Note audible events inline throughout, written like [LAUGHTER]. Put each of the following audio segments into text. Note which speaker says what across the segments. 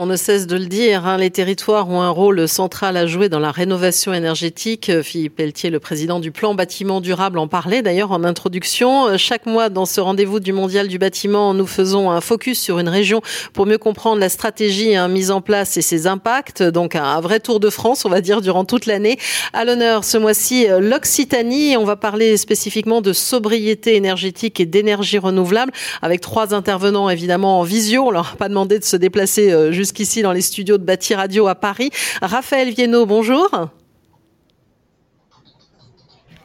Speaker 1: On ne cesse de le dire, hein, les territoires ont un rôle central à jouer dans la rénovation énergétique. Philippe Pelletier, le président du plan bâtiment durable, en parlait d'ailleurs en introduction. Chaque mois, dans ce rendez-vous du mondial du bâtiment, nous faisons un focus sur une région pour mieux comprendre la stratégie hein, mise en place et ses impacts. Donc un vrai tour de France, on va dire, durant toute l'année. À l'honneur ce mois-ci, l'Occitanie. On va parler spécifiquement de sobriété énergétique et d'énergie renouvelable avec trois intervenants évidemment en visio. On leur a pas demandé de se déplacer euh, juste jusqu'ici dans les studios de Bâti Radio à Paris. Raphaël Viennot, bonjour.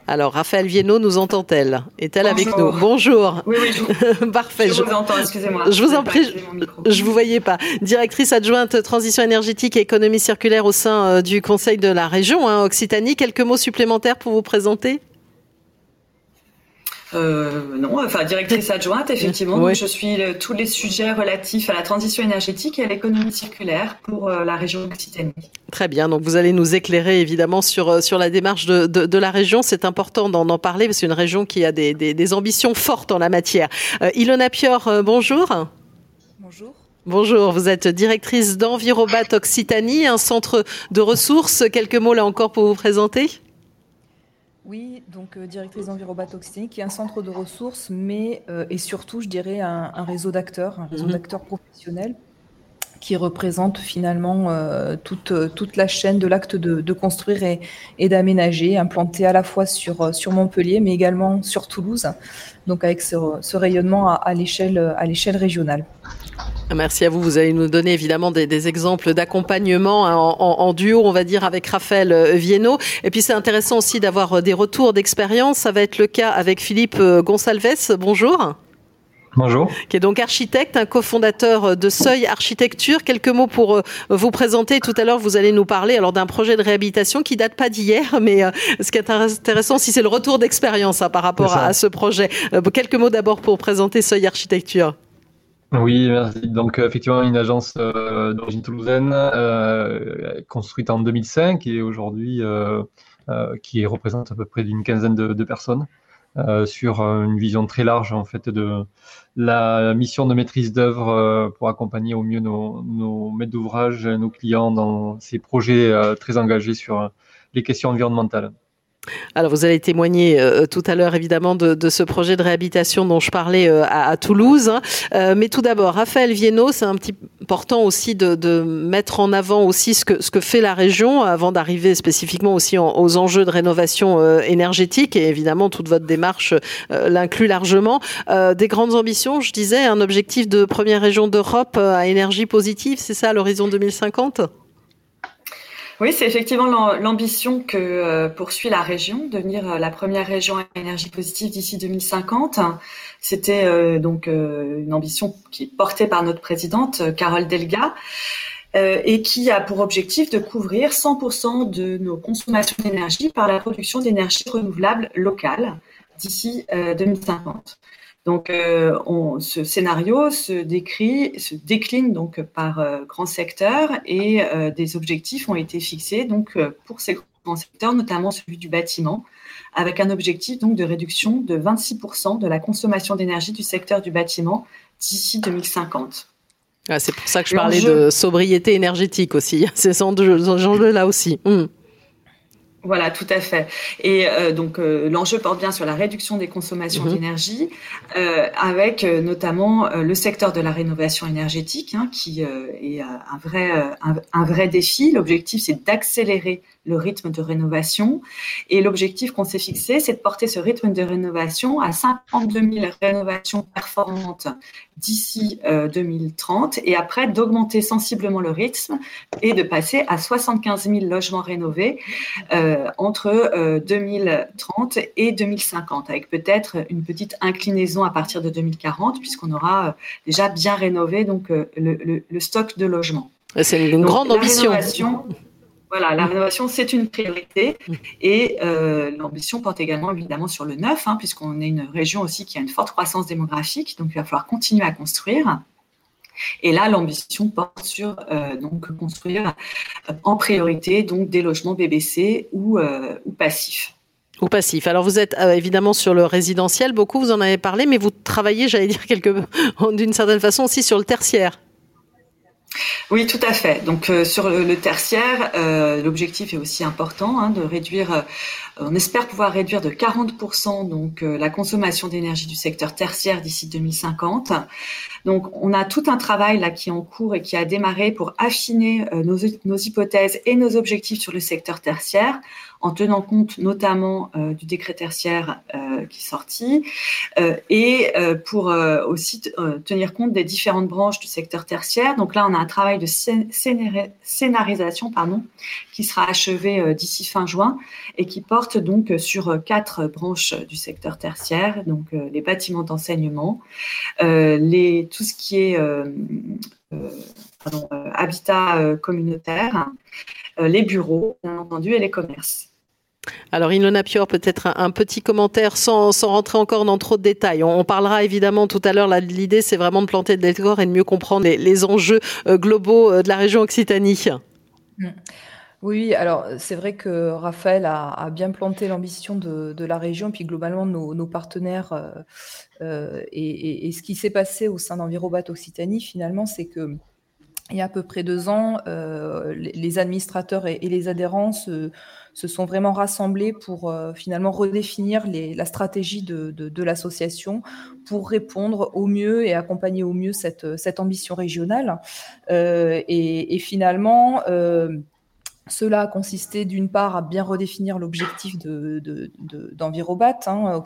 Speaker 1: Alors, Raphaël Viennot nous entend-elle? Est-elle avec nous? Bonjour.
Speaker 2: Oui, oui,
Speaker 1: je, [LAUGHS] Parfait.
Speaker 2: Je, vous entends, excusez-moi.
Speaker 1: Je vous en prie, je vous voyais pas. Directrice adjointe transition énergétique et économie circulaire au sein euh, du Conseil de la région hein, Occitanie. Quelques mots supplémentaires pour vous présenter?
Speaker 2: Euh, non, enfin directrice adjointe, effectivement. je suis tous les sujets relatifs à la transition énergétique et à l'économie circulaire pour euh, la région Occitanie.
Speaker 1: Très bien. Donc vous allez nous éclairer évidemment sur euh, sur la démarche de, de, de la région. C'est important d'en parler parce que c'est une région qui a des, des, des, ambitions fortes en la matière. Ilona Pior, bonjour.
Speaker 3: Bonjour.
Speaker 1: Bonjour, vous êtes directrice d'Envirobat Occitanie, un centre de ressources. Quelques mots là encore pour vous présenter
Speaker 3: oui, donc euh, directrice d'Envirobat Occitanie, qui est un centre de ressources, mais euh, et surtout, je dirais, un, réseau d'acteurs, un réseau mhm. d'acteurs professionnels qui représente finalement euh, toute, toute la chaîne de l'acte de, construire et, et d'aménager, implanté à la fois sur, sur Montpellier, mais également sur Toulouse, donc avec ce, rayonnement à, à l'échelle régionale.
Speaker 1: Merci à vous. Vous allez nous donner évidemment des, exemples d'accompagnement hein, en, duo, on va dire, avec Raphaël euh, Viennot. Et puis c'est intéressant aussi d'avoir euh, des retours d'expérience. Ça va être le cas avec Philippe euh, Gonsalves. Bonjour.
Speaker 4: Bonjour.
Speaker 1: Qui est donc architecte, un cofondateur de Seuil Architecture. Quelques mots pour vous présenter. Tout à l'heure, vous allez nous parler alors d'un projet de réhabilitation qui date pas d'hier, mais ce qui est intéressant, si c'est le retour d'expérience hein, par rapport à, ce projet. Quelques mots d'abord pour présenter Seuil Architecture.
Speaker 4: Oui, merci. Donc, euh, effectivement, une agence euh, d'origine toulousaine euh, construite en 2005 et aujourd'hui qui représente à peu près d'une quinzaine de, personnes sur une vision très large en fait de la mission de maîtrise d'œuvre pour accompagner au mieux nos, nos maîtres d'ouvrage, nos clients dans ces projets très engagés sur les questions environnementales.
Speaker 1: Alors, vous allez témoigner euh, tout à l'heure, évidemment, de, ce projet de réhabilitation dont je parlais euh, à, Toulouse. Hein. Euh, mais tout d'abord, Raphaël Viennot, c'est un petit important aussi de, mettre en avant aussi ce que, ce que fait la région avant d'arriver spécifiquement aussi aux enjeux de rénovation énergétique. Et évidemment, toute votre démarche l'inclut largement. des grandes ambitions, je disais, un objectif de première région d'Europe à énergie positive, c'est ça à l'horizon 2050
Speaker 2: oui, c'est effectivement l'ambition que euh, poursuit la région, devenir euh, la première région à énergie positive d'ici 2050. C'était euh, donc une ambition qui est portée par notre présidente Carole Delga et qui a pour objectif de couvrir 100% de nos consommations d'énergie par la production d'énergie renouvelable locale d'ici 2050. Donc, euh, on, ce scénario se décrit, se décline donc par euh, grands secteurs et euh, des objectifs ont été fixés donc pour ces grands secteurs, notamment celui du bâtiment, avec un objectif donc de réduction de 26% de la consommation d'énergie du secteur du bâtiment d'ici 2050.
Speaker 1: Ah, c'est pour ça que je parlais de sobriété énergétique aussi. [LAUGHS] C'est ce enjeu-là aussi. Hum.
Speaker 2: Voilà, tout à fait. Et euh, donc euh, l'enjeu porte bien sur la réduction des consommations mhm. d'énergie, euh, avec notamment le secteur de la rénovation énergétique, hein, qui est un vrai un vrai défi. L'objectif, c'est d'accélérer le rythme de rénovation. Et l'objectif qu'on s'est fixé, c'est de porter ce rythme de rénovation à 52 000 rénovations performantes d'ici 2030 euh, et après d'augmenter sensiblement le rythme et de passer à 75 000 logements rénovés euh, entre 2030 euh, et 2050 avec peut-être une petite inclinaison à partir de 2040 puisqu'on aura déjà bien rénové donc le, stock de logements.
Speaker 1: C'est une grande ambition.
Speaker 2: Voilà, la rénovation, c'est une priorité. Et euh, l'ambition porte également évidemment sur le neuf, hein, puisqu'on est une région aussi qui a une forte croissance démographique, donc il va falloir continuer à construire. Et là, l'ambition porte sur donc construire en priorité donc des logements BBC ou, ou passifs.
Speaker 1: Ou passif. Alors vous êtes évidemment sur le résidentiel, beaucoup vous en avez parlé, mais vous travaillez, j'allais dire quelque [LAUGHS] d'une certaine façon aussi sur le tertiaire.
Speaker 2: Oui, tout à fait. Donc euh, sur le, tertiaire, euh, l'objectif est aussi important hein, de réduire. Euh, on espère pouvoir réduire de 40% donc la consommation d'énergie du secteur tertiaire d'ici 2050. Donc on a tout un travail là qui est en cours et qui a démarré pour affiner nos, nos hypothèses et nos objectifs sur le secteur tertiaire en tenant compte notamment euh, du décret tertiaire euh, qui est sorti euh, et pour aussi tenir compte des différentes branches du secteur tertiaire. Donc là, on a un travail de scénarisation pardon, qui sera achevé d'ici fin juin et qui porte donc sur quatre branches du secteur tertiaire, donc les bâtiments d'enseignement, tout ce qui est habitat communautaire, les bureaux, bien entendu, et les commerces.
Speaker 1: Alors Ilona Pior, peut-être un, petit commentaire sans, rentrer encore dans trop de détails. On, parlera évidemment tout à l'heure, l'idée c'est vraiment de planter le décor et de mieux comprendre les, enjeux euh, globaux euh, de la région Occitanie.
Speaker 3: Mm. Oui, alors c'est vrai que Raphaël a, bien planté l'ambition de, la région, puis globalement nos, partenaires. Euh, et, ce qui s'est passé au sein d'Envirobat Occitanie, finalement, c'est que il y a à peu près deux ans, les, administrateurs et, les adhérents se, se sont vraiment rassemblés pour euh, finalement redéfinir les, la stratégie de, de, de l'association pour répondre au mieux et accompagner au mieux cette, cette ambition régionale. Euh, et, et, finalement, euh, cela a consisté d'une part à bien redéfinir l'objectif d'Envirobat, de, de, hein,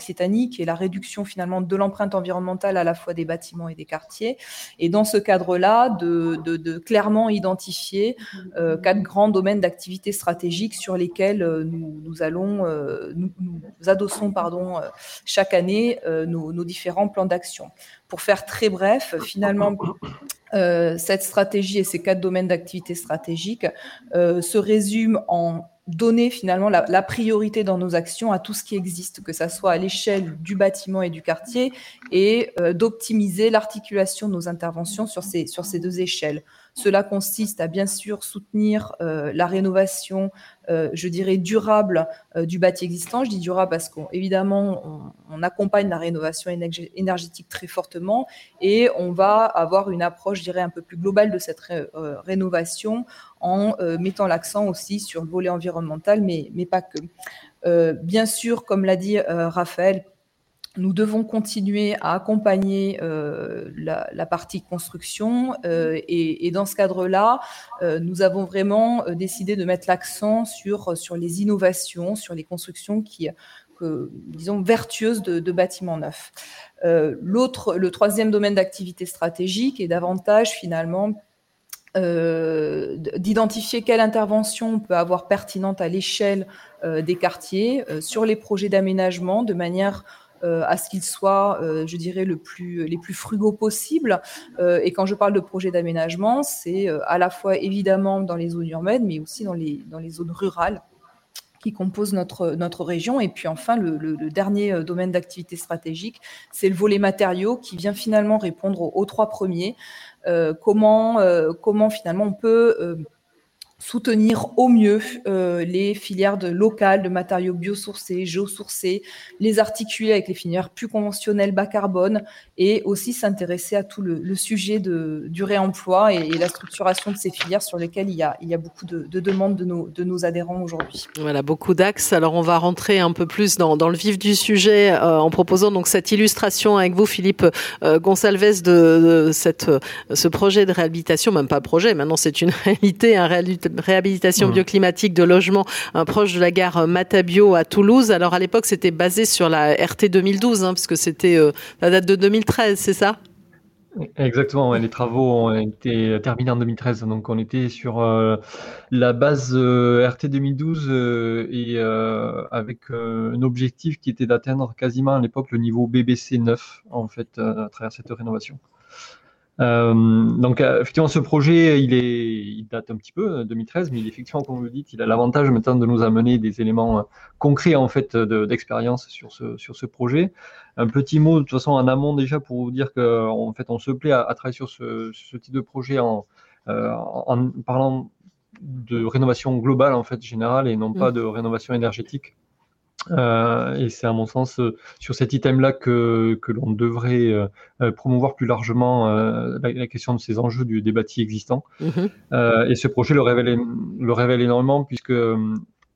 Speaker 3: la réduction finalement de l'empreinte environnementale à la fois des bâtiments et des quartiers. Et dans ce cadre-là, de, clairement identifier euh, quatre grands domaines d'activité stratégique sur lesquels euh, nous, euh, nous, adossons pardon, chaque année nos différents plans d'action. Pour faire très bref, finalement, euh, cette stratégie et ces quatre domaines d'activité stratégique euh, se résument en donner finalement la, priorité dans nos actions à tout ce qui existe, que ça soit à l'échelle du bâtiment et du quartier, et euh, d'optimiser l'articulation de nos interventions sur ces deux échelles. Cela consiste à bien sûr soutenir euh, la rénovation, euh, je dirais, durable euh, du bâti existant. Je dis durable parce qu'évidemment, on, accompagne la rénovation énergétique très fortement et on va avoir une approche, je dirais, un peu plus globale de cette rénovation en mettant l'accent aussi sur le volet environnemental, mais, mais pas que. bien sûr, comme l'a dit Raphaël, nous devons continuer à accompagner euh, la, partie construction euh, et, dans ce cadre-là, euh, nous avons vraiment décidé de mettre l'accent sur, sur les innovations, sur les constructions qui, disons, vertueuses de, bâtiments neufs. L'autre, le troisième domaine d'activité stratégique est davantage finalement d'identifier quelle intervention on peut avoir pertinente à l'échelle des quartiers sur les projets d'aménagement de manière euh, à ce qu'ils soient, euh, je dirais, le plus, les plus frugaux possibles. Euh, et quand je parle de projet d'aménagement, c'est à la fois évidemment dans les zones urbaines, mais aussi dans les, dans les zones rurales qui composent notre, notre région. Et puis enfin, le, dernier domaine d'activité stratégique, c'est le volet matériaux qui vient finalement répondre aux, trois premiers. comment, comment finalement on peut soutenir au mieux euh, les filières de locales de matériaux biosourcés, géosourcés, les articuler avec les filières plus conventionnelles bas carbone et aussi s'intéresser à tout le, sujet de, du réemploi et, la structuration de ces filières sur lesquelles il y a, il y a beaucoup de, demandes de nos, de nos adhérents aujourd'hui.
Speaker 1: Voilà, beaucoup d'axes. Alors on va rentrer un peu plus dans, le vif du sujet euh, en proposant donc cette illustration avec vous, Philippe euh, Gonsalves, de, cette, ce projet de réhabilitation, même pas projet, maintenant c'est une [LAUGHS] réalité, un réalité réhabilitation bioclimatique de logements proche de la gare Matabio à Toulouse. Alors à l'époque, c'était basé sur la RT 2012, hein, puisque c'était euh, la date de 2013, c'est ça?
Speaker 4: Exactement, les travaux ont été terminés en 2013, donc on était sur euh, la base euh, RT 2012 et avec un objectif qui était d'atteindre quasiment à l'époque le niveau BBC 9 en fait à travers cette rénovation. Euh, donc effectivement, ce projet, il, est, il date un petit peu, 2013, mais il, effectivement, comme vous le dites, il a l'avantage maintenant de nous amener des éléments concrets en fait d'expérience sur ce sur ce projet. Un petit mot de toute façon en amont déjà pour vous dire qu'en fait, on se plaît à, travailler sur ce, ce, type de projet en, en parlant de rénovation globale en fait générale et non pas mm. de rénovation énergétique. Euh, et c'est à mon sens euh, sur cet item-là que, que l'on devrait euh, promouvoir plus largement la, question de ces enjeux du, des bâtis existants. Mm-hmm. et ce projet le révèle, le révèle énormément puisque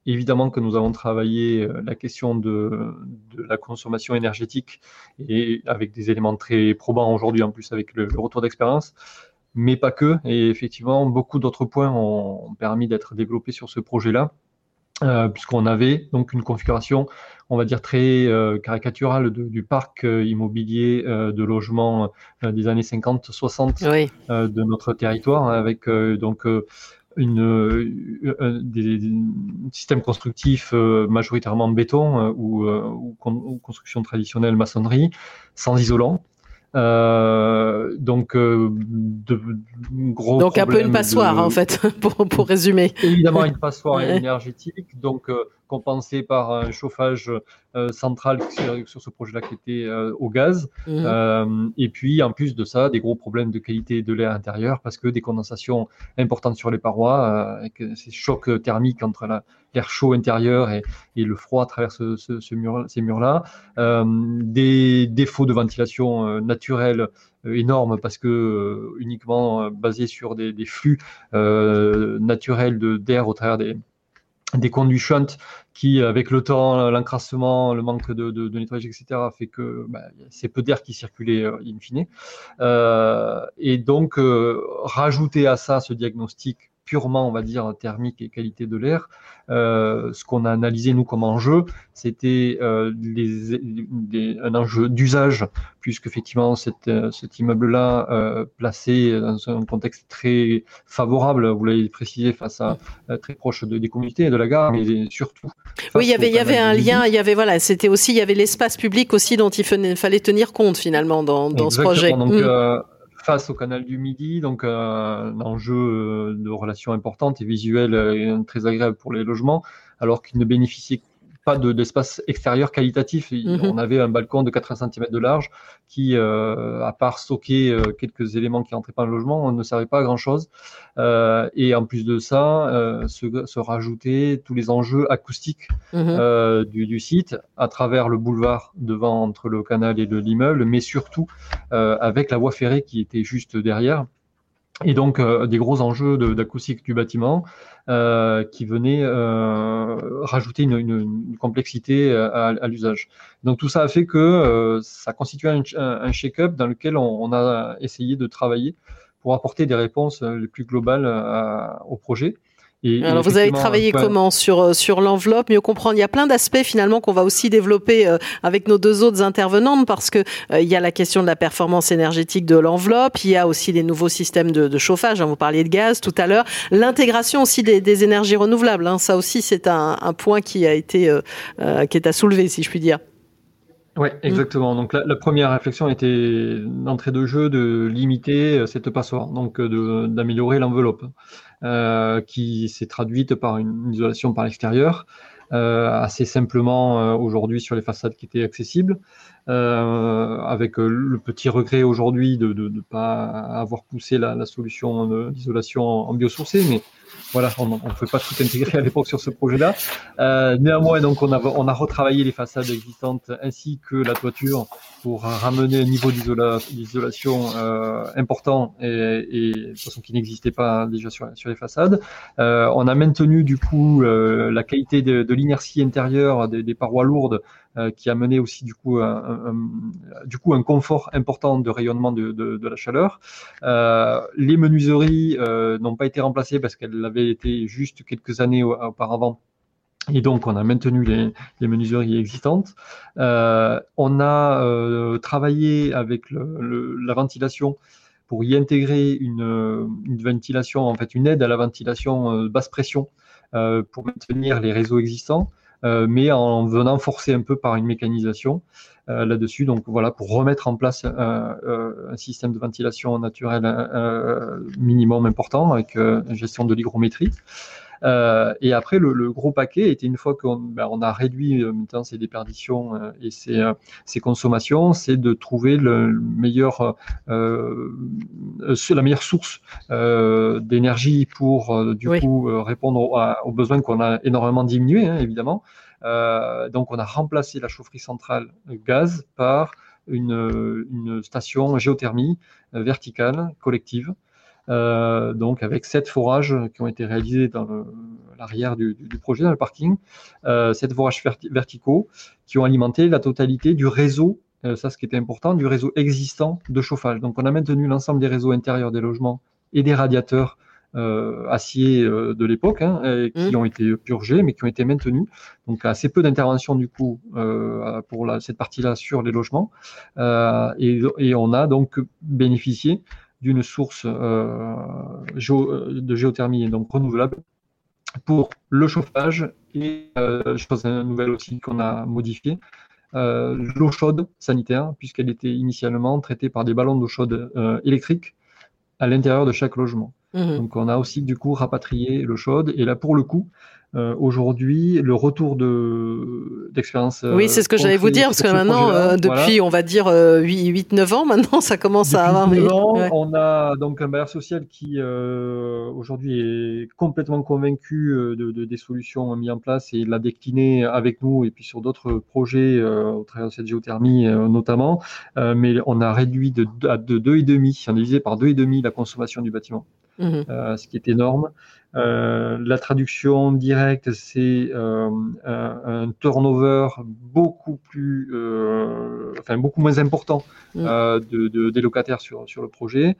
Speaker 4: évidemment que nous avons travaillé la question de, de, la consommation énergétique et avec des éléments très probants aujourd'hui en plus avec le retour d'expérience mais pas que. Et effectivement, beaucoup d'autres points ont permis d'être développés sur ce projet-là, euh, puisqu'on avait donc une configuration, on va dire très euh, caricaturale du parc euh, immobilier de logement des années 50-60 de notre territoire, avec donc une, des, systèmes constructifs majoritairement béton ou, ou, construction traditionnelle maçonnerie, sans isolant.
Speaker 1: Euh, donc, euh, de, gros Donc, un peu une passoire, en fait, [LAUGHS] pour, pour résumer.
Speaker 4: Évidemment, une passoire énergétique. Donc, euh, compensé par un chauffage euh, central sur, ce projet-là qui était euh, au gaz. Mhm. Euh, et puis, en plus de ça, des gros problèmes de qualité de l'air intérieur parce que des condensations importantes sur les parois, avec ces chocs thermiques entre l'air chaud intérieur et, le froid à travers ce, mur, ces murs-là. des défauts de ventilation naturelle énormes parce que uniquement basés sur des, des flux naturels d'air au travers des, des conduits shunt qui, avec le temps, l'encrassement, le manque de, de, de, nettoyage, etc., fait que bah, c'est peu d'air qui circulait euh, in fine. Euh, et donc, euh, rajouter à ça ce diagnostic purement, on va dire, thermique et qualité de l'air, euh, ce qu'on a analysé, nous, comme enjeu, c'était euh, un enjeu d'usage, puisque effectivement, euh, cet immeuble-là, euh, placé dans un contexte très favorable, vous l'avez précisé, face à très proche de, des communautés et de la gare, mais surtout.
Speaker 1: Oui, il y avait, il y avait un lien, il y avait, voilà, c'était aussi, il y avait l'espace public aussi dont il fallait tenir compte, finalement, dans, dans ce projet.
Speaker 4: Donc, mm face au canal du Midi, donc euh, un enjeu euh, de relation importante et visuelle et très agréable pour les logements, alors qu'ils ne bénéficiaient pas d'espace extérieur qualitatif. Mhm. On avait un balcon de 80 cm de large qui, euh, à part stocker euh, quelques éléments qui rentraient pas dans le logement, on ne servait pas à grand chose. Euh, et en plus de ça, euh, se, se, rajouter tous les enjeux acoustiques mhm. euh, du, du, site à travers le boulevard devant entre le canal et l'immeuble, mais surtout avec la voie ferrée qui était juste derrière et donc euh, des gros enjeux d'acoustique du bâtiment euh, qui venaient euh, rajouter une, complexité à, à l'usage. Donc tout ça a fait que euh, ça constituait un, un shake-up dans lequel on, on, a essayé de travailler pour apporter des réponses les plus globales à, au projet.
Speaker 1: Alors vous avez travaillé comment sur euh, sur l'enveloppe, mieux comprendre. Il y a plein d'aspects finalement qu'on va aussi développer euh, avec nos deux autres intervenantes parce que euh, il y a la question de la performance énergétique de l'enveloppe, il y a aussi les nouveaux systèmes de, de chauffage. Hein, vous parliez de gaz tout à l'heure, l'intégration aussi des, des, énergies renouvelables. Hein, ça aussi c'est un, un, point qui a été euh, qui est à soulever si je puis dire.
Speaker 4: Oui, exactement. Donc la, la, première réflexion était d'entrée de jeu de limiter cette passoire, donc d'améliorer l'enveloppe. Euh, qui s'est traduite par une isolation par l'extérieur, euh, assez simplement euh, aujourd'hui sur les façades qui étaient accessibles, avec le petit regret aujourd'hui de ne pas avoir poussé la, la solution d'isolation en biosourcé, mais voilà, on ne peut pas tout intégrer à l'époque sur ce projet-là. Euh, néanmoins, donc on a, on a retravaillé les façades existantes ainsi que la toiture pour ramener un niveau d'isolation euh, important et, et, de façon qui n'existait pas déjà sur, sur les façades. Euh, on a maintenu du coup euh, la qualité de, de l'inertie intérieure des, des, parois lourdes qui a mené aussi du coup un, confort important de rayonnement de, la chaleur. Euh, les menuiseries euh, n'ont pas été remplacées parce qu'elles avaient été juste quelques années auparavant. Et donc, on a maintenu les, menuiseries existantes. Euh, on a euh, travaillé avec la ventilation pour y intégrer une, ventilation, en fait, une aide à la ventilation basse pression pour maintenir les réseaux existants. Mais en venant forcer un peu par une mécanisation là-dessus. Donc voilà, pour remettre en place un système de ventilation naturelle minimum important avec gestion de l'hygrométrie. Euh, et après, le, gros paquet était une fois qu'on ben, on a réduit euh, maintenant ces déperditions euh, et ces, ces consommations, c'est de trouver le meilleur, la meilleure source d'énergie pour du coup répondre aux besoins qu'on a énormément diminué, hein, évidemment. donc, on a remplacé la chaufferie centrale gaz par une, une station géothermie verticale collective euh, donc avec sept forages qui ont été réalisés dans l'arrière du, projet, dans le parking, euh, sept forages verticaux qui ont alimenté la totalité du réseau, euh, ça ce qui était important, du réseau existant de chauffage. Donc on a maintenu l'ensemble des réseaux intérieurs des logements et des radiateurs euh, acier de l'époque, hein, qui mmh. ont été purgés, mais qui ont été maintenus. Donc assez peu d'intervention du coup euh, pour la, cette partie-là sur les logements. Euh, et, et, on a donc bénéficié d'une source euh, euh, de géothermie et donc renouvelable pour le chauffage et euh, chose nouvelle aussi qu'on a modifiée, euh, l'eau chaude sanitaire, puisqu'elle était initialement traitée par des ballons d'eau chaude électrique à l'intérieur de chaque logement. Mmh. Donc on a aussi du coup rapatrié l'eau chaude et là pour le coup euh, aujourd'hui, le retour de d'expérience.
Speaker 1: oui, c'est ce que j'allais vous dire, parce que maintenant, euh, depuis, on va dire 8-9 ans, [LAUGHS] maintenant, ça commence à avoir.
Speaker 4: 9 ans, on a donc un bailleur social qui euh, aujourd'hui est complètement convaincu de, de, des solutions mises en place et l'a décliné avec nous et puis sur d'autres projets au travers de cette géothermie notamment. mais on a réduit de, de 2,5, on a divisé par 2,5 la consommation du bâtiment. Mmh. ce qui est énorme. Euh, la traduction directe, c'est euh, un, turnover beaucoup plus, euh, enfin beaucoup moins important mm. de, des locataires sur, sur le projet.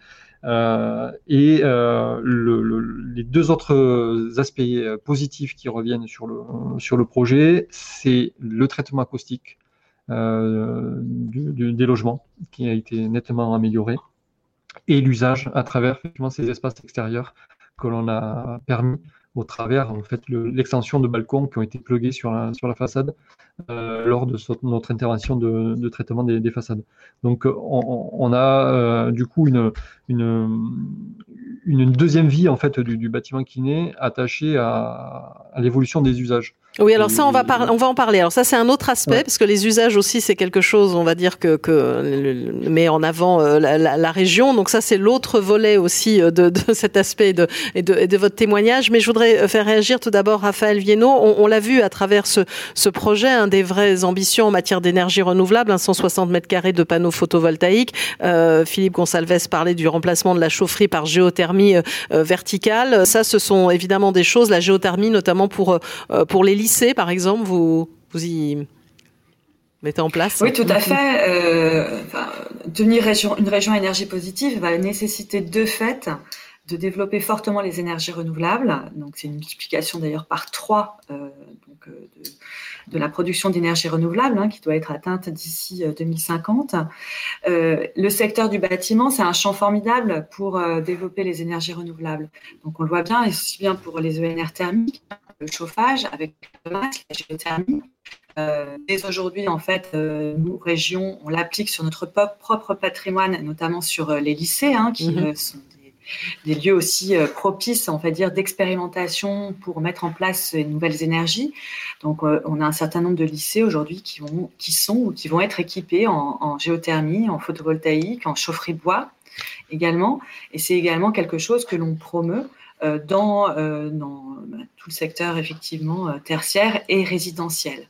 Speaker 4: et les deux autres aspects positifs qui reviennent sur le, sur le projet, c'est le traitement acoustique des logements qui a été nettement amélioré et l'usage à travers ces espaces extérieurs que l'on a permis au travers en fait l'extension de balcons qui ont été plugués sur la, façade euh, lors de notre intervention de, traitement des, des, façades. Donc on, a euh, du coup une, deuxième vie en fait du, bâtiment qui naît attachée à l'évolution des usages.
Speaker 1: Oui, alors ça, on va, on va en parler. Alors ça, c'est un autre aspect, parce que les usages aussi, c'est quelque chose, on va dire, que, que met en avant euh, la, la, la région. Donc ça, c'est l'autre volet aussi euh, de, de, [LAUGHS] cet aspect de, et, de, et de votre témoignage. Mais je voudrais euh, faire réagir tout d'abord Raphaël Viennot. On, on l'a vu à travers ce, ce projet, un des vraies ambitions en matière d'énergie renouvelable, 160 mètres carrés de panneaux photovoltaïques. Euh, Philippe Gonsalves parlait du remplacement de la chaufferie par géothermie verticale. Ça, ce sont évidemment des choses, la géothermie notamment pour, pour les lycée, par exemple, vous, vous y mettez en place
Speaker 2: Oui, tout à fait. Euh, devenir région, une région énergie positive va nécessiter de fait de développer fortement les énergies renouvelables. Donc, c'est une multiplication d'ailleurs par trois euh, donc, euh, de, de, la production d'énergie renouvelable hein, qui doit être atteinte d'ici 2050. Euh, euh, le secteur du bâtiment, c'est un champ formidable pour euh, développer les énergies renouvelables. Donc, on le voit bien, et aussi bien pour les ENR thermiques le chauffage avec le masque, la géothermie. Euh, dès aujourd'hui, en fait, euh, nous, régions, on l'applique sur notre propre patrimoine, notamment sur euh, les lycées, hein, qui mm -hmm. sont des, des, lieux aussi euh, propices, on va dire, d'expérimentation pour mettre en place une nouvelles énergies. Donc, euh, on a un certain nombre de lycées aujourd'hui qui, vont, qui sont ou qui vont être équipés en, en géothermie, en photovoltaïque, en chaufferie bois également. Et c'est également quelque chose que l'on promeut euh, dans, euh, dans, tout le secteur effectivement euh, tertiaire et résidentiel.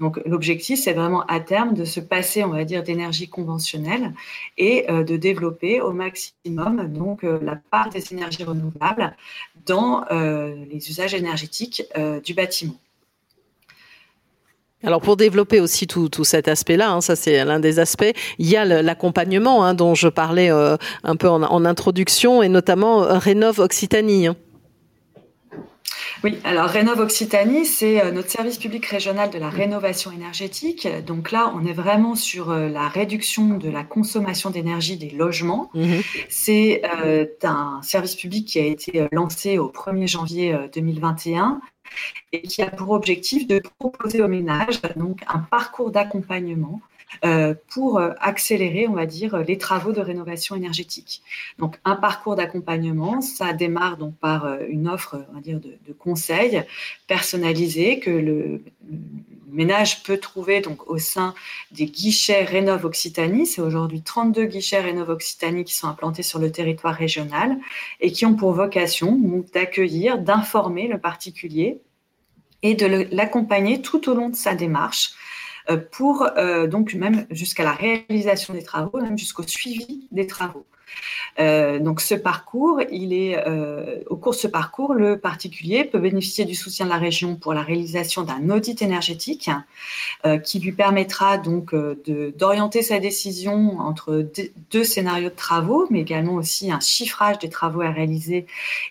Speaker 2: Donc l'objectif, c'est vraiment à terme de se passer, on va dire, d'énergie conventionnelle et de développer au maximum donc la part des énergies renouvelables dans les usages énergétiques du bâtiment.
Speaker 1: Alors pour développer aussi tout, tout cet aspect-là, hein, ça c'est l'un des aspects, il y a l'accompagnement hein, dont je parlais euh, un peu en, introduction et notamment euh, Rénov Occitanie. Hein.
Speaker 2: Oui, alors Rénov Occitanie, c'est euh, notre service public régional de la rénovation énergétique. Donc là, on est vraiment sur euh, la réduction de la consommation d'énergie des logements. Mhm. C'est euh, un service public qui a été lancé au 1er janvier 2021 et qui a pour objectif de proposer aux ménages donc un parcours d'accompagnement pour euh, accélérer, on va dire, les travaux de rénovation énergétique. Donc, un parcours d'accompagnement, ça démarre donc par euh, une offre, on dire, de, conseils personnalisés que le, ménage peut trouver donc au sein des guichets Rénov Occitanie. C'est aujourd'hui 32 guichets Rénov Occitanie qui sont implantés sur le territoire régional et qui ont pour vocation d'accueillir, d'informer le particulier et de l'accompagner tout au long de sa démarche euh, pour euh, donc même jusqu'à la réalisation des travaux, même jusqu'au suivi des travaux. Euh, donc ce parcours, il est au cours de ce parcours, le particulier peut bénéficier du soutien de la région pour la réalisation d'un audit énergétique qui lui permettra donc d'orienter sa décision entre deux scénarios de travaux, mais également aussi un chiffrage des travaux à réaliser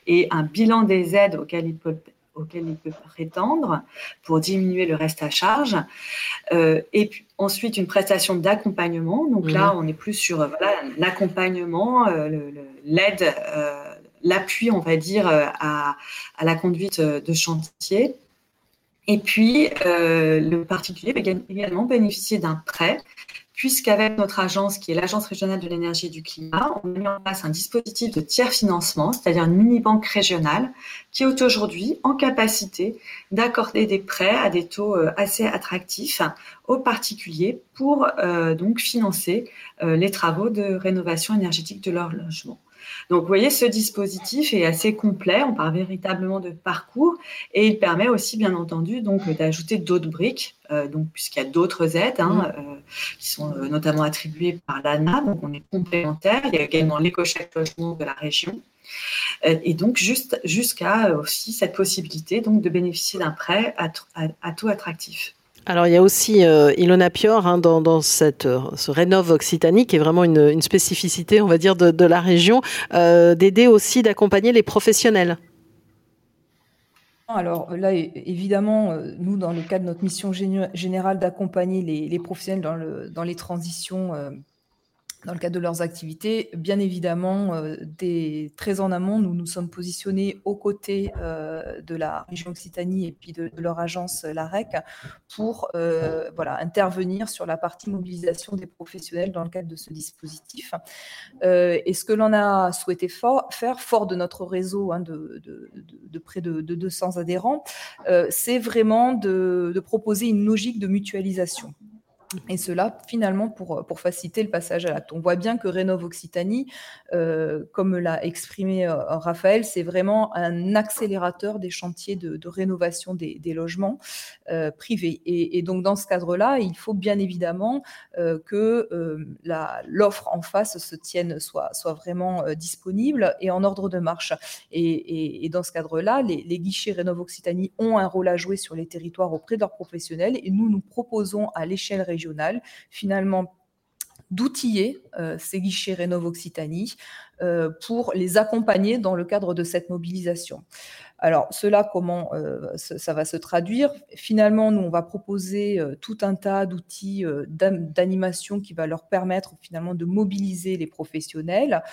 Speaker 2: et un bilan des aides auxquelles il peut auquel il peut prétendre pour diminuer le reste à charge. Euh, et puis ensuite, une prestation d'accompagnement. Donc là, on est plus sur l'accompagnement, euh, l'aide, euh, l'appui, on va dire, à, à, la conduite de chantier. Et puis, le particulier peut également bénéficier d'un prêt puisqu'avec notre agence, qui est l'Agence régionale de l'énergie et du climat, on a mis en place un dispositif de tiers financement, c'est-à-dire une mini-banque régionale, qui est aujourd'hui en capacité d'accorder des prêts à des taux euh, assez attractifs aux particuliers pour euh, donc financer euh, les travaux de rénovation énergétique de leur logement. Donc, vous voyez, ce dispositif est assez complet. On parle véritablement de parcours et il permet aussi, bien entendu, donc d'ajouter d'autres briques, euh, donc puisqu'il y a d'autres aides hein, mmh. euh, qui sont euh, notamment attribuées par l'ANA. Donc, on est complémentaire. Il y a également l'éco-chèque logement de la région. Et donc, juste jusqu'à aussi cette possibilité donc de bénéficier d'un prêt à taux attractif.
Speaker 1: Alors il y a aussi euh, Ilona Pior hein, dans, cette, euh, ce Rénov Occitanie qui est vraiment une, spécificité, on va dire, de, la région, euh, d'aider aussi d'accompagner les professionnels.
Speaker 3: Alors là, évidemment, nous, dans le cadre de notre mission générale d'accompagner les, professionnels dans, le, dans les transitions dans le cadre de leurs activités. Bien évidemment, euh, des, très en amont, nous nous sommes positionnés aux côtés euh, de la région Occitanie et puis de, leur agence, euh, la REC, pour voilà, intervenir sur la partie mobilisation des professionnels dans le cadre de ce dispositif. et ce que l'on a souhaité faire, fort de notre réseau hein, de, de, près de, 200 adhérents, c'est vraiment de proposer une logique de mutualisation. Et cela, finalement, pour, pour faciliter le passage à l'acte. On voit bien que Rénov Occitanie, euh, comme l'a exprimé euh, Raphaël, c'est vraiment un accélérateur des chantiers de, rénovation des, logements euh, privés. Et, donc, dans ce cadre-là, il faut bien évidemment euh, que euh, l'offre en face se tienne, soit, vraiment euh, disponible et en ordre de marche. Et dans ce cadre-là, les, les guichets Rénov Occitanie ont un rôle à jouer sur les territoires auprès de leurs professionnels. Et nous, nous proposons à l'échelle régionale finalement d'outiller euh, ces guichets Rénov Occitanie euh, pour les accompagner dans le cadre de cette mobilisation. Alors, cela, comment euh, ça va se traduire? Finalement, nous, on va proposer euh, tout un tas d'outils euh, d'animation qui va leur permettre finalement de mobiliser les professionnels.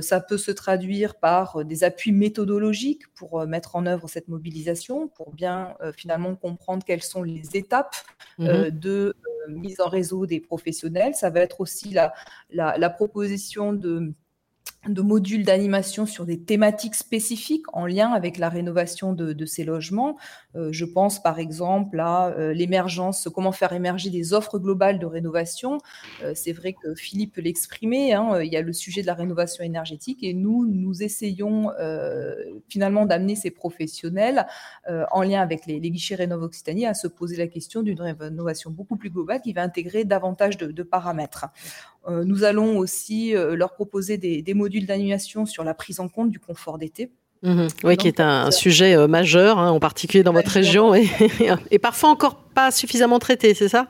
Speaker 3: ça peut se traduire par des appuis méthodologiques pour mettre en œuvre cette mobilisation, pour bien finalement comprendre quelles sont les étapes mmh de mise en réseau des professionnels. Ça va être aussi la, la proposition de de modules d'animation sur des thématiques spécifiques en lien avec la rénovation de, ces logements. Euh, je pense par exemple à euh, l'émergence, comment faire émerger des offres globales de rénovation. Euh, c'est vrai que Philippe l'exprimait, hein, il y a le sujet de la rénovation énergétique et nous, nous essayons finalement d'amener ces professionnels en lien avec les, guichets Rénov Occitanie à se poser la question d'une rénovation beaucoup plus globale qui va intégrer davantage de, paramètres. Nous allons aussi leur proposer des, des modules d'animation sur la prise en compte du confort d'été.
Speaker 1: Mhm. oui, qui est un, sujet euh, majeur, hein, en particulier dans votre région, et, [LAUGHS] et, parfois encore pas suffisamment traité, c'est ça?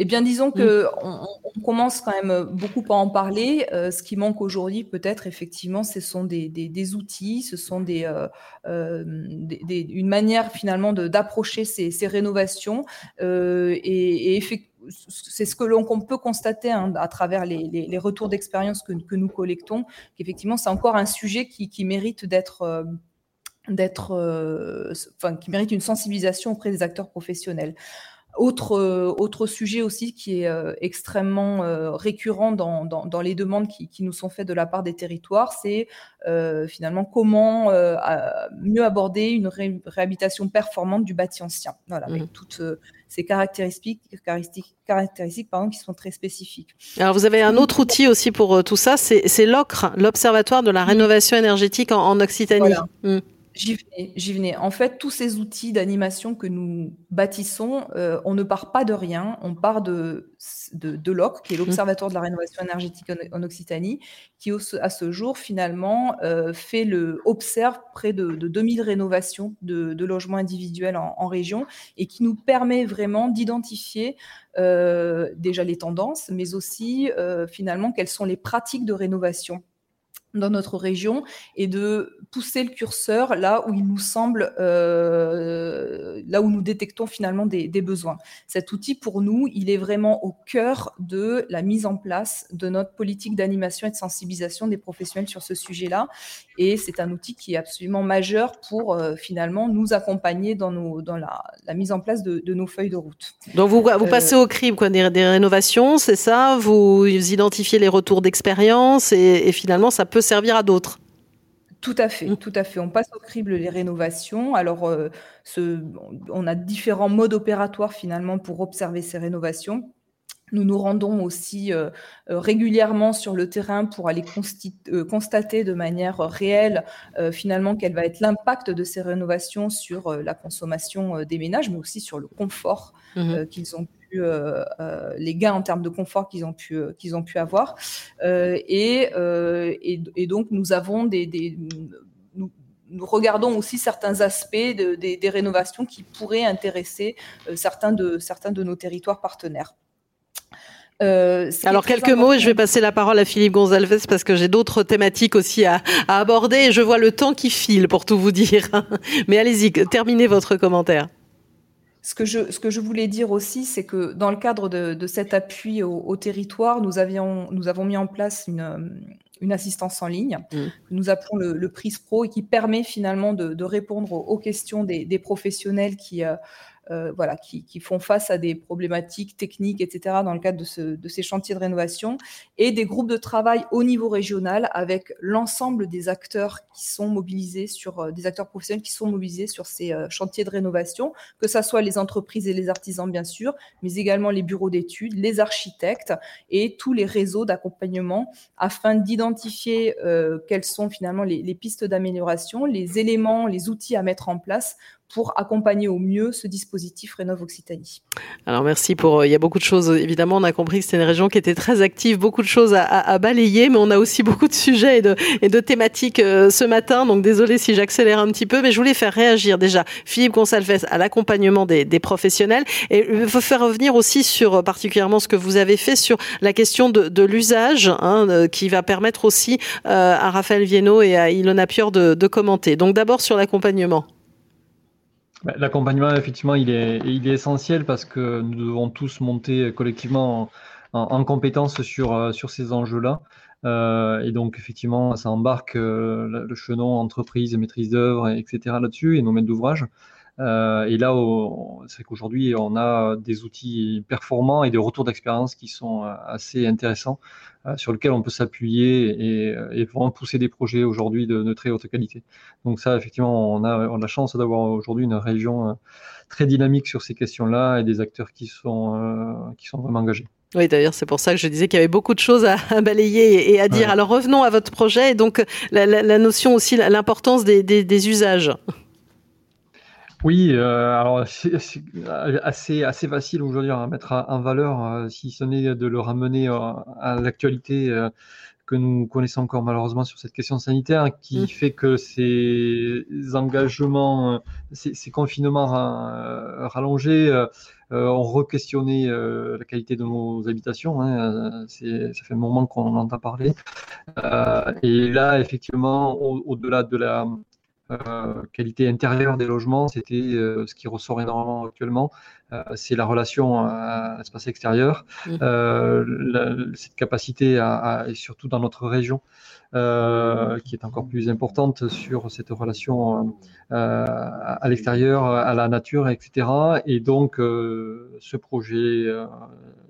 Speaker 3: Eh bien, disons que on, commence quand même beaucoup à en parler. Euh, ce qui manque aujourd'hui, peut-être, effectivement, ce sont des, des, outils, ce sont des, euh, euh, des une manière finalement d'approcher ces, ces, rénovations. et, et c'est ce que l'on peut constater hein, à travers les, retours d'expérience que, nous collectons, qu'effectivement, c'est encore un sujet qui, mérite d'être d'être, enfin, qui mérite une sensibilisation auprès des acteurs professionnels. Autre, euh, autre sujet aussi qui est euh, extrêmement euh, récurrent dans, dans, les demandes qui, qui, nous sont faites de la part des territoires, c'est finalement comment mieux aborder une réhabilitation performante du bâti ancien, voilà, avec mmh. toutes ces caractéristiques, caractéristiques, caractéristiques pardon, qui sont très spécifiques.
Speaker 1: Alors vous avez un autre outil aussi pour tout ça, c'est l'OCRE, l'Observatoire de la mmh. rénovation énergétique en, Occitanie. Mmh.
Speaker 3: J'y venais, j'y venais. En fait, tous ces outils d'animation que nous bâtissons, euh, on ne part pas de rien, on part de, de, l'OC, qui est mmh. l'Observatoire de la rénovation énergétique en, Occitanie, qui à ce jour, finalement, euh, fait le, observe près de, 2000 rénovations de, logements individuels en, région et qui nous permet vraiment d'identifier euh, déjà les tendances, mais aussi finalement quelles sont les pratiques de rénovation dans notre région et de pousser le curseur là où il nous semble, euh, là où nous détectons finalement des, besoins. Cet outil, pour nous, il est vraiment au cœur de la mise en place de notre politique d'animation et de sensibilisation des professionnels sur ce sujet-là. Et c'est un outil qui est absolument majeur pour euh, finalement nous accompagner dans, nos, dans la, mise en place de, nos feuilles de route.
Speaker 1: Donc vous, vous euh, passez au crible quoi, des, rénovations, c'est ça? Vous identifiez les retours d'expérience et, et finalement ça peut servir à d'autres.
Speaker 3: Tout à fait, tout à fait. On passe au crible les rénovations. Alors, euh, ce, on a différents modes opératoires finalement pour observer ces rénovations. Nous nous rendons aussi euh, euh, régulièrement sur le terrain pour aller constater de manière réelle finalement quel va être l'impact de ces rénovations sur la consommation des ménages, mais aussi sur le confort mmh qu'ils ont euh, euh, les gains en termes de confort qu'ils ont pu euh, qu'ils ont pu avoir. Et, et, donc nous avons des, nous, regardons aussi certains aspects des rénovations qui pourraient intéresser certains, de, certains de nos territoires partenaires.
Speaker 1: Alors quelques mots et je vais passer la parole à Philippe Gonzalez parce que j'ai d'autres thématiques aussi à, à, aborder et je vois le temps qui file pour tout vous dire. [LAUGHS] Mais allez-y, terminez votre commentaire.
Speaker 3: Ce que, je, ce que je voulais dire aussi, c'est que dans le cadre de, de cet appui au, territoire, nous, avions, nous avons mis en place une, une assistance en ligne mmh. que nous appelons le, le PRIS Pro et qui permet finalement de, de répondre aux, questions des, des professionnels qui, euh, euh, voilà, qui, font face à des problématiques techniques, etc., dans le cadre de, ces chantiers de rénovation, et des groupes de travail au niveau régional avec l'ensemble des acteurs qui sont mobilisés sur, euh, des acteurs professionnels qui sont mobilisés sur ces euh, chantiers de rénovation, que ce soit les entreprises et les artisans, bien sûr, mais également les bureaux d'études, les architectes et tous les réseaux d'accompagnement afin d'identifier quelles sont finalement les pistes d'amélioration, les éléments, les outils à mettre en place pour accompagner au mieux ce dispositif Rénov Occitanie.
Speaker 1: Alors merci pour, euh, il y a beaucoup de choses, évidemment, on a compris que c'était une région qui était très active, beaucoup de choses à, balayer, mais on a aussi [LAUGHS] beaucoup de sujets et de, et de thématiques euh, ce matin, donc désolé si j'accélère un petit peu, mais je voulais faire réagir déjà Philippe Gonsalves à l'accompagnement des, des, professionnels et il faut faire revenir aussi sur euh, particulièrement ce que vous avez fait sur la question de, de l'usage, hein, qui va permettre aussi à Raphaël Viennot et à Ilona Pior de, de commenter. Donc d'abord sur l'accompagnement.
Speaker 4: Bah, l'accompagnement, effectivement, il est, essentiel parce que nous devons tous monter collectivement en, en, compétence sur, euh, ces enjeux-là. Euh, et donc, effectivement, ça embarque euh, le chenon entreprise, maîtrise d'œuvre, etc. là-dessus et nos maîtres d'ouvrage. Euh, et là, c'est qu'aujourd'hui, on a des outils performants et des retours d'expérience qui sont euh, assez intéressants, euh, sur lesquels on peut s'appuyer et, et, vraiment pousser des projets aujourd'hui de, de, très haute qualité. Donc ça, effectivement, on a, on a la chance d'avoir aujourd'hui une région très dynamique sur ces questions-là et des acteurs qui sont, qui sont vraiment engagés.
Speaker 1: Oui, d'ailleurs, c'est pour ça que je disais qu'il y avait beaucoup de choses à, [LAUGHS] balayer et à dire. Alors revenons à votre projet et donc la, la, la notion aussi, l'importance des, des, des usages.
Speaker 4: Oui, euh, alors c'est assez, assez facile aujourd'hui à mettre en valeur, euh, si ce n'est de le ramener euh, à l'actualité que nous connaissons encore malheureusement sur cette question sanitaire, qui mm. fait que ces engagements, ces, confinements rallongés ont re-questionné la qualité de nos habitations. Hein, ça fait un moment qu'on en entend parler. et là, effectivement, au-delà de la euh, qualité intérieure des logements, c'était euh, ce qui ressort énormément actuellement, euh, c'est la relation à l'espace extérieur, mmh. cette capacité à, et surtout dans notre région, qui est encore plus importante sur cette relation à l'extérieur, à la nature, etc. Et donc, ce projet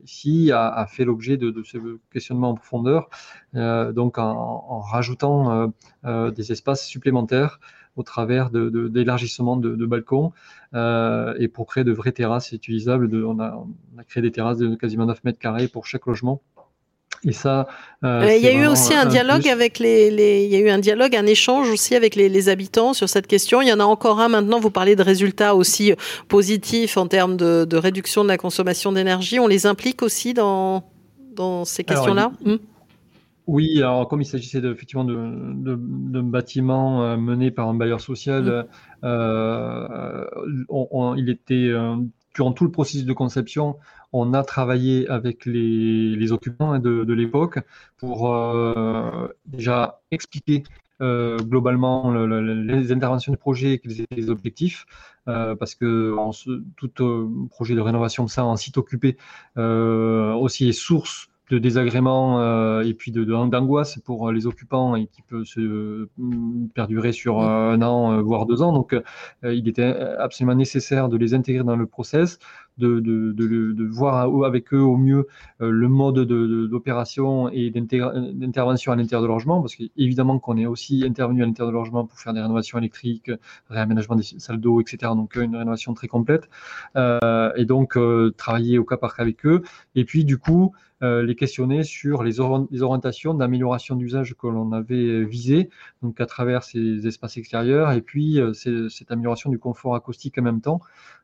Speaker 4: ici a, fait l'objet de, ce questionnement en profondeur, donc en, en rajoutant des espaces supplémentaires au travers d'élargissements de, de, balcons euh, et pour créer de vraies terrasses utilisables. De, on, a, créé des terrasses de quasiment 9 mètres carrés pour chaque logement. Et ça,
Speaker 1: euh, euh, il y a eu aussi un, dialogue avec les, il y a eu un dialogue, un échange aussi avec les, habitants sur cette question. Il y en a encore un maintenant. Vous parlez de résultats aussi positifs en termes de, réduction de la consommation d'énergie. On les implique aussi dans dans ces questions-là?
Speaker 4: Oui, alors comme il s'agissait de, effectivement de, bâtiments euh, menés par un bailleur social, mmh. euh, il était euh, durant tout le processus de conception, on a travaillé avec les, occupants hein, de, l'époque pour déjà expliquer globalement les interventions du projet et les objectifs, parce que tout projet de rénovation ça en site occupé aussi est source de désagréments euh, et puis de, d'angoisse pour les occupants et qui peut se mm, perdurer sur un an, euh, voire deux ans. Donc, euh, il était absolument nécessaire de les intégrer dans le process, de, voir avec eux au mieux le mode d'opération et d'intervention à l'intérieur de logement, parce qu'évidemment qu'on est aussi intervenu à l'intérieur de logement pour faire des rénovations électriques, réaménagement des salles d'eau, etc. Donc, une rénovation très complète. et donc, travailler au cas par cas avec eux. Et puis, du coup, euh, les questionner sur les, orientations d'amélioration d'usage que l'on avait visées, donc à travers ces espaces extérieurs, et puis euh, cette amélioration du confort acoustique en même temps,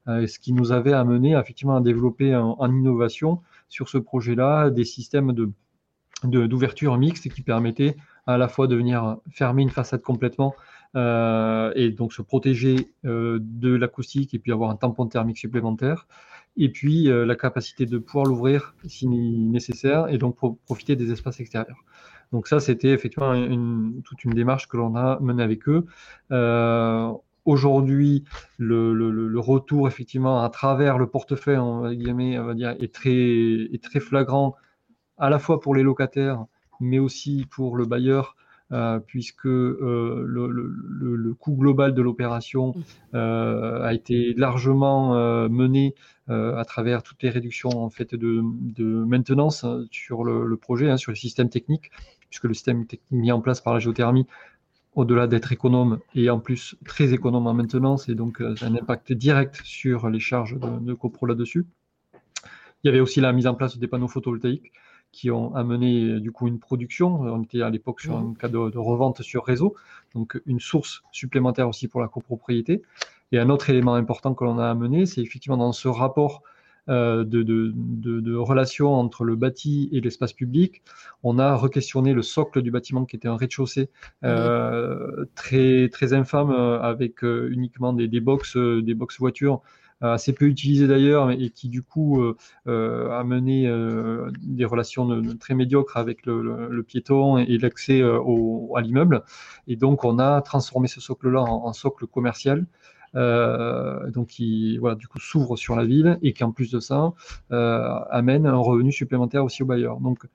Speaker 4: euh, ce qui nous avait amené effectivement à développer en, innovation sur ce projet-là des systèmes de d'ouverture mixte qui permettaient à la fois de venir fermer une façade complètement et donc se protéger de l'acoustique et puis avoir un tampon thermique supplémentaire et puis euh, la capacité de pouvoir l'ouvrir si nécessaire et donc profiter des espaces extérieurs. Donc ça, c'était effectivement une, toute une démarche que l'on a menée avec eux. Aujourd'hui, le, le, le, retour effectivement à travers le portefeuille, on va dire, est très, est très flagrant à la fois pour les locataires, mais aussi pour le bailleur euh, puisque euh, le, le, le, coût global de l'opération mmh. euh, a été largement mené à travers toutes les réductions en fait de, de maintenance sur le, projet, hein, sur le système technique, puisque le système technique mis en place par la géothermie au-delà d'être économe et en plus très économe en maintenance et donc un impact direct sur les charges de, de copro là-dessus. Il y avait aussi la mise en place des panneaux photovoltaïques qui ont amené du coup une production. On était à l'époque sur un cas de, revente sur réseau, donc une source supplémentaire aussi pour la copropriété. Et un autre élément important que l'on a amené, c'est effectivement dans ce rapport euh, de, de, de, relation entre le bâti et l'espace public, on a requestionné le socle du bâtiment qui était un rez-de-chaussée euh, très, très infâme euh, avec uniquement des, des box, des box voitures assez peu utilisé d'ailleurs et qui du coup euh, euh, a mené des relations très médiocres avec le, piéton et, l'accès à l'immeuble. Et donc on a transformé ce socle-là en, socle commercial. Donc qui voilà, du coup s'ouvre sur la ville et qui en plus de ça amène un revenu supplémentaire aussi aux bailleurs. Donc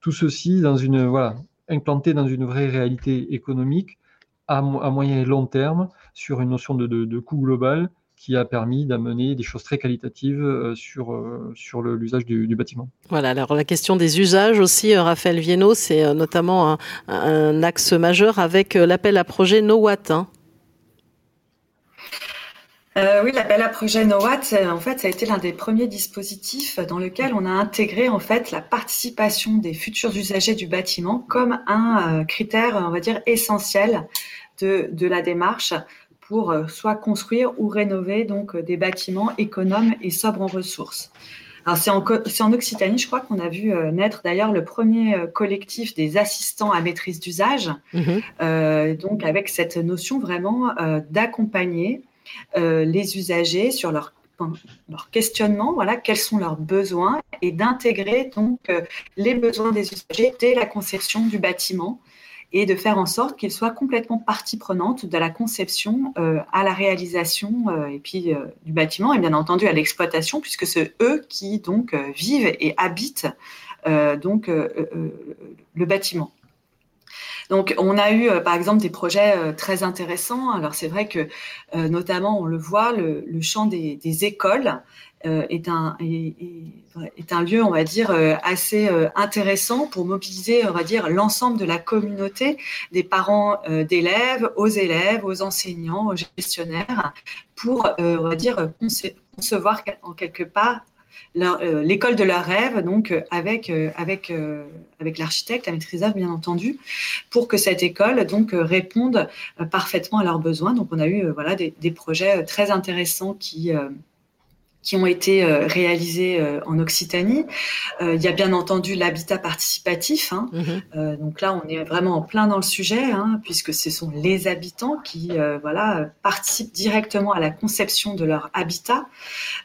Speaker 4: tout ceci dans une voilà implanté dans une vraie réalité économique à, moyen et long terme sur une notion de, de coût global qui a permis d'amener des choses très qualitatives euh, sur, euh, sur l'usage du, bâtiment.
Speaker 1: Voilà, alors la question des usages aussi, euh, Raphaël Viennot, c'est notamment un, axe majeur avec l'appel à projet NoWatt. Hein.
Speaker 2: Oui, l'appel à projet NoWatt, en fait, ça a été l'un des premiers dispositifs dans lequel on a intégré en fait la participation des futurs usagers du bâtiment comme un critère, on va dire, essentiel de, de la démarche pour euh, soit construire ou rénover donc euh, des bâtiments économes et sobres en ressources. c'est en, en, Occitanie, je crois qu'on a vu naître d'ailleurs le premier collectif des assistants à maîtrise d'usage, mhm. donc avec cette notion vraiment d'accompagner les usagers sur leur questionnement, voilà, quels sont leurs besoins et d'intégrer donc euh, les besoins des usagers dès la conception du bâtiment et de faire en sorte qu'ils soient complètement partie prenante de la conception euh, à la réalisation euh, et puis du bâtiment et bien entendu à l'exploitation puisque c'est eux qui donc vivent et habitent donc le bâtiment. Donc, on a eu, euh, par exemple, des projets euh, très intéressants. Alors, c'est vrai que, euh, notamment, on le voit, le, champ des, écoles est, un, est, un lieu, on va dire, assez intéressant pour mobiliser, on va dire, l'ensemble de la communauté, des parents d'élèves, aux élèves, aux enseignants, aux gestionnaires, pour, on va dire, concevoir en quelque part l'école de leur rêve, donc euh, avec euh, avec avec l'architecte, la maîtriseur bien entendu, pour que cette école donc réponde parfaitement à leurs besoins. Donc on a eu voilà des projets très intéressants qui qui ont été euh, réalisés euh, en Occitanie. Euh, il y a bien entendu l'habitat participatif. Hein. Mhm. donc là, on est vraiment en plein dans le sujet, hein, puisque ce sont les habitants qui voilà, participent directement à la conception de leur habitat,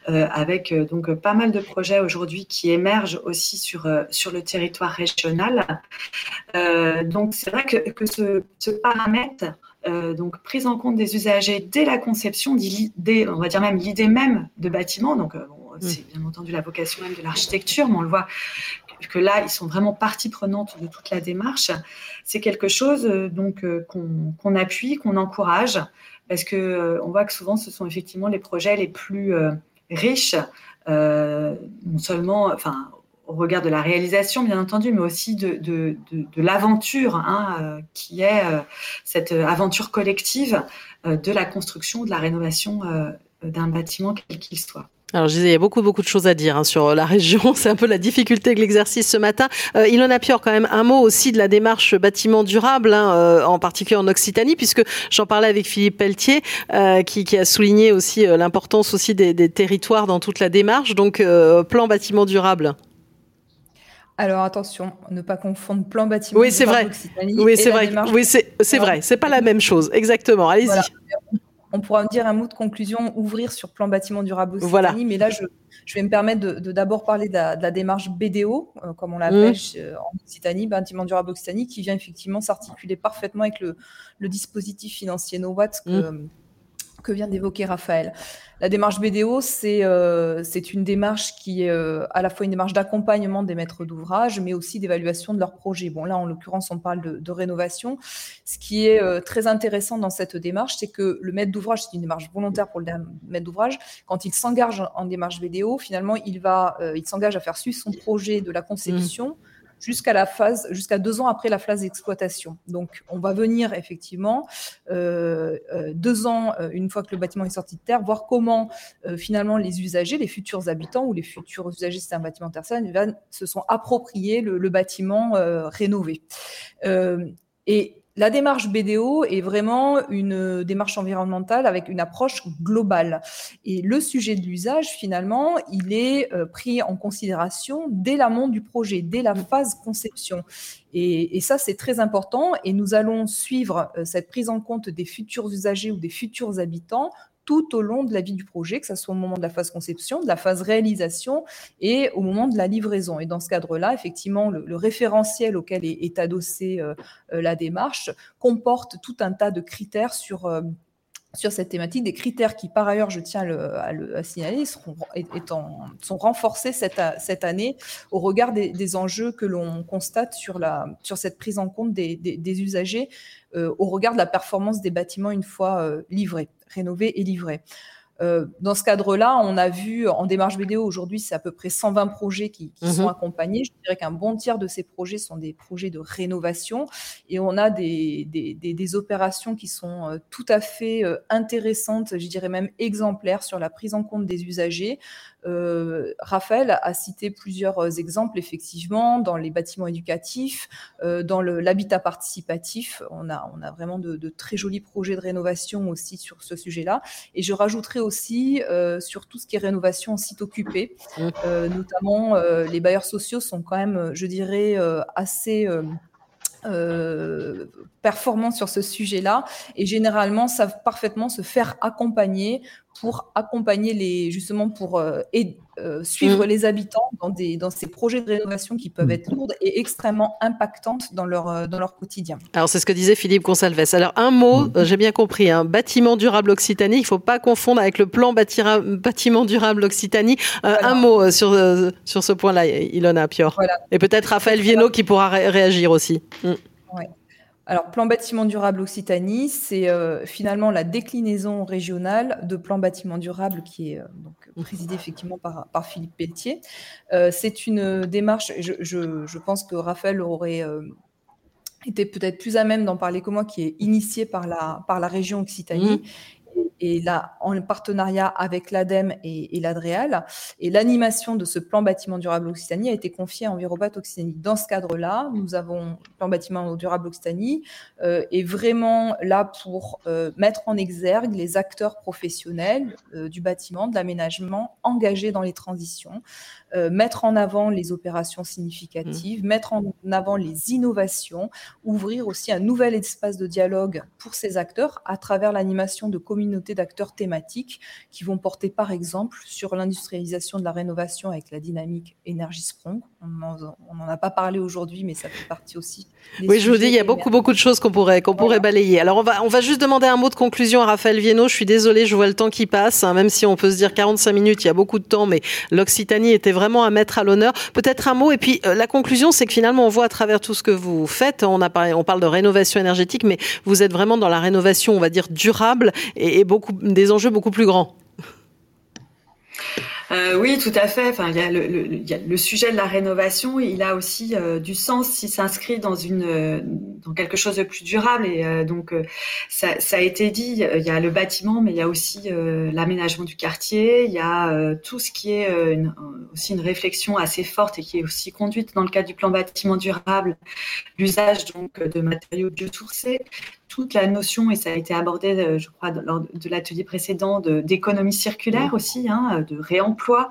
Speaker 2: avec donc pas mal de projets aujourd'hui qui émergent aussi sur, sur le territoire régional. donc c'est vrai que, que ce, ce paramètre euh, donc prise en compte des usagers dès la conception, dès, on va dire même l'idée même de bâtiment. Donc euh, mm. c'est bien entendu la vocation même de l'architecture, mais on le voit que là ils sont vraiment partie prenante de toute la démarche. C'est quelque chose euh, donc qu'on appuie, qu'on encourage, parce que on voit que souvent ce sont effectivement les projets les plus riches, non seulement, enfin au regard de la réalisation, bien entendu, mais aussi de, de, de, l'aventure, hein, euh, qui est euh, cette aventure collective euh, de la construction, de la rénovation d'un bâtiment, quel qu'il soit.
Speaker 1: Alors, je disais, il y a beaucoup, beaucoup de choses à dire hein, sur la région. [LAUGHS] C'est un peu la difficulté de l'exercice ce matin. Euh, il en a quand même un mot aussi de la démarche bâtiment durable, hein, en particulier en Occitanie, puisque j'en parlais avec Philippe Pelletier, qui, qui, a souligné aussi l'importance aussi des, des, territoires dans toute la démarche. Donc, plan bâtiment durable.
Speaker 3: Alors attention, ne pas confondre plan bâtiment.
Speaker 1: Oui, c'est vrai. Oui, c'est vrai. Oui, c'est vrai. C'est pas la même chose. Exactement. Allez-y.
Speaker 3: On pourra dire un mot de conclusion, ouvrir sur plan bâtiment durable Occitanie. Voilà. Mais là, je, vais me permettre de d'abord parler de la, démarche BDO, euh, comme on l'appelle mmh. euh, en Occitanie, bâtiment durable Occitanie, qui vient effectivement s'articuler parfaitement avec le, dispositif financier NoWatt que, mmh que vient d'évoquer Raphaël. La démarche BDO, c'est euh, une démarche qui est euh, à la fois une démarche d'accompagnement des maîtres d'ouvrage, mais aussi d'évaluation de leurs projets. Bon, là, en l'occurrence, on parle de, rénovation. Ce qui est euh, très intéressant dans cette démarche, c'est que le maître d'ouvrage, c'est une démarche volontaire pour le maître d'ouvrage. Quand il s'engage en démarche BDO, finalement, il il s'engage à faire suivre son projet de la conception. Jusqu'à la phase, jusqu'à deux ans après la phase d'exploitation. Donc, on va venir effectivement euh, euh, deux ans, euh, une fois que le bâtiment est sorti de terre, voir comment finalement les usagers, les futurs habitants ou les futurs usagers, c'est un bâtiment tertiaire, se sont appropriés le, le bâtiment rénové. et la démarche BDO est vraiment une démarche environnementale avec une approche globale. Et le sujet de l'usage, finalement, il est euh, pris en considération dès l'amont du projet, dès la phase conception. Et, ça, c'est très important. Et nous allons suivre euh, cette prise en compte des futurs usagers ou des futurs habitants tout au long de la vie du projet, que ce soit au moment de la phase conception, de la phase réalisation et au moment de la livraison. Et dans ce cadre-là, effectivement, le, référentiel auquel est, adossée euh, euh, la démarche comporte tout un tas de critères sur euh, sur cette thématique, des critères qui, par ailleurs, je tiens à, le, signaler, sont renforcés cette, année au regard des, enjeux que l'on constate sur, cette prise en compte des, usagers, au regard de la performance des bâtiments une fois livrés rénové et livré. Euh, dans ce cadre-là, on a vu en démarche vidéo aujourd'hui, c'est à peu près 120 projets qui, sont mhm. accompagnés. Je dirais qu'un bon tiers de ces projets sont des projets de rénovation et on a des, des, opérations qui sont euh, tout à fait euh, intéressantes, je dirais même exemplaires sur la prise en compte des usagers, Raphaël a cité plusieurs exemples, effectivement, dans les bâtiments éducatifs, dans l'habitat participatif. On a, on a vraiment de, de, très jolis projets de rénovation aussi sur ce sujet-là. Et je rajouterai aussi sur tout ce qui est rénovation en site occupé, mmh. notamment les bailleurs sociaux sont quand même, je dirais, assez euh, performants sur ce sujet-là et généralement savent parfaitement se faire accompagner pour accompagner les justement pour euh, et, euh, suivre mm. les habitants dans des dans ces projets de rénovation qui peuvent mm. être lourdes et extrêmement impactantes dans leur euh, dans leur quotidien.
Speaker 1: Alors c'est ce que disait Philippe Consalves. Alors un mot, mm. j'ai bien compris, un hein, bâtiment durable Occitanie. Il faut pas confondre avec le plan bâtiment durable Occitanie. Un mot sur sur ce point-là, Ilona Pior. Et peut-être Raphaël Viennot qui pourra réagir aussi.
Speaker 3: Alors, plan bâtiment durable Occitanie, c'est euh, finalement la déclinaison régionale de plan bâtiment durable qui est euh, donc présidé effectivement par, par Philippe Pelletier. Euh, c'est une démarche, je, je, je, pense que Raphaël aurait été peut-être plus à même d'en parler que moi, qui est initiée par la, par la région Occitanie. Mmh et là, en partenariat avec l'ADEME et, l'ADREAL. Et l'animation de ce plan bâtiment durable Occitanie a été confiée à Envirobat Occitanie. Dans ce cadre-là, nous avons le plan bâtiment durable Occitanie euh, est vraiment là pour euh, mettre en exergue les acteurs professionnels euh, du bâtiment, de l'aménagement engagés dans les transitions, euh, mettre en avant les opérations significatives, mmh. mettre en avant les innovations, ouvrir aussi un nouvel espace de dialogue pour ces acteurs à travers l'animation de communautés d'acteurs thématiques qui vont porter par exemple sur l'industrialisation de la rénovation avec la dynamique énergie Sprong. On n'en a pas parlé aujourd'hui, mais ça fait partie aussi.
Speaker 1: Oui, je vous dis, il y a beaucoup, beaucoup de choses qu'on pourrait, qu'on pourrait balayer. Alors, on va, on va juste demander un mot de conclusion à Raphaël Viennot. Je suis désolée, je vois le temps qui passe, hein, même si on peut se dire 45 minutes, il y a beaucoup de temps, mais l'Occitanie était vraiment vraiment à mettre à l'honneur. Peut-être un mot, et puis euh, la conclusion, c'est que finalement, on voit à travers tout ce que vous faites, on, a parlé, on parle de rénovation énergétique, mais vous êtes vraiment dans la rénovation, on va dire, durable et, et beaucoup, des enjeux beaucoup plus grands.
Speaker 2: Euh, oui, tout à fait. Enfin, il y, a le, sujet de la rénovation. Il a aussi euh, du sens s'il s'inscrit dans une euh, dans quelque chose de plus durable. Et donc, ça, ça, a été dit. Il y a le bâtiment, mais il y a aussi l'aménagement du quartier. Il y a tout ce qui est une, aussi une réflexion assez forte et qui est aussi conduite dans le cadre du plan bâtiment durable, l'usage donc de matériaux biosourcés toute la notion, et ça a été abordé, euh, je crois, lors de l'atelier précédent, d'économie circulaire aussi, hein, de réemploi.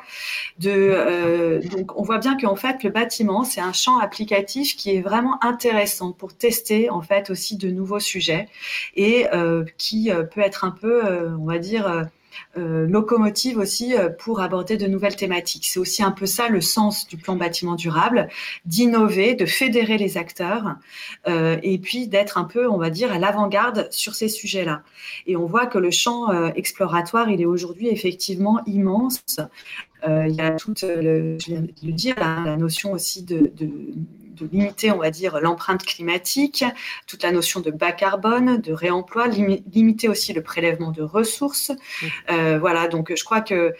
Speaker 2: De, euh, donc, on voit bien qu'en fait, le bâtiment, c'est un champ applicatif qui est vraiment intéressant pour tester, en fait, aussi de nouveaux sujets et euh, qui peut être un peu, on va dire, locomotive aussi euh, pour aborder de nouvelles thématiques. C'est aussi un peu ça le sens du plan bâtiment durable, d'innover, de fédérer les acteurs euh, et puis d'être un peu, on va dire, à l'avant-garde sur ces sujets-là. Et on voit que le champ exploratoire, il est aujourd'hui effectivement immense. il y a toute, je viens de le dire, la, notion aussi de de limiter, on va dire, l'empreinte climatique, toute la notion de bas carbone, de réemploi, limiter aussi le prélèvement de ressources. Euh, voilà, donc je crois que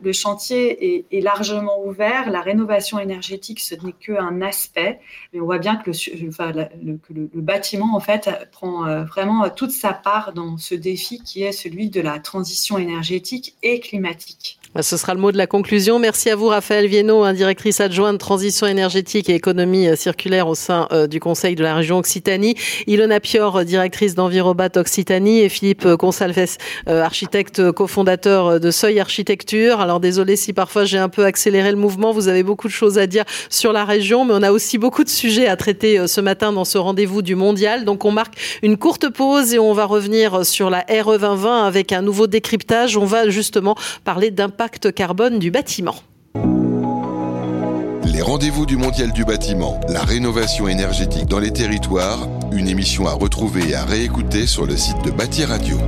Speaker 2: le, chantier est, largement ouvert. La rénovation énergétique, ce n'est qu'un aspect, mais on voit bien que le, que le, bâtiment, en fait, prend euh, vraiment toute sa part dans ce défi qui est celui de la transition énergétique et climatique.
Speaker 1: Bah, ce sera le mot de la conclusion. Merci à vous, Raphaël Viennot, directrice adjointe transition énergétique et économie euh, circulaire au sein euh, du Conseil de la région Occitanie. Ilona Pior, directrice d'Envirobat Occitanie et Philippe Consalves, euh, architecte cofondateur de Seuil Architecture. Alors désolé si parfois j'ai un peu accéléré le mouvement. Vous avez beaucoup de choses à dire sur la région, mais on a aussi beaucoup de sujets à traiter ce matin dans ce rendez-vous du mondial. Donc on marque une courte pause et on va revenir sur la RE 2020 avec un nouveau décryptage. On va justement parler d'impact carbone du bâtiment.
Speaker 5: Les rendez-vous du Mondial du bâtiment, la rénovation énergétique dans les territoires, une émission à retrouver et à réécouter sur le site de Bâti Radio.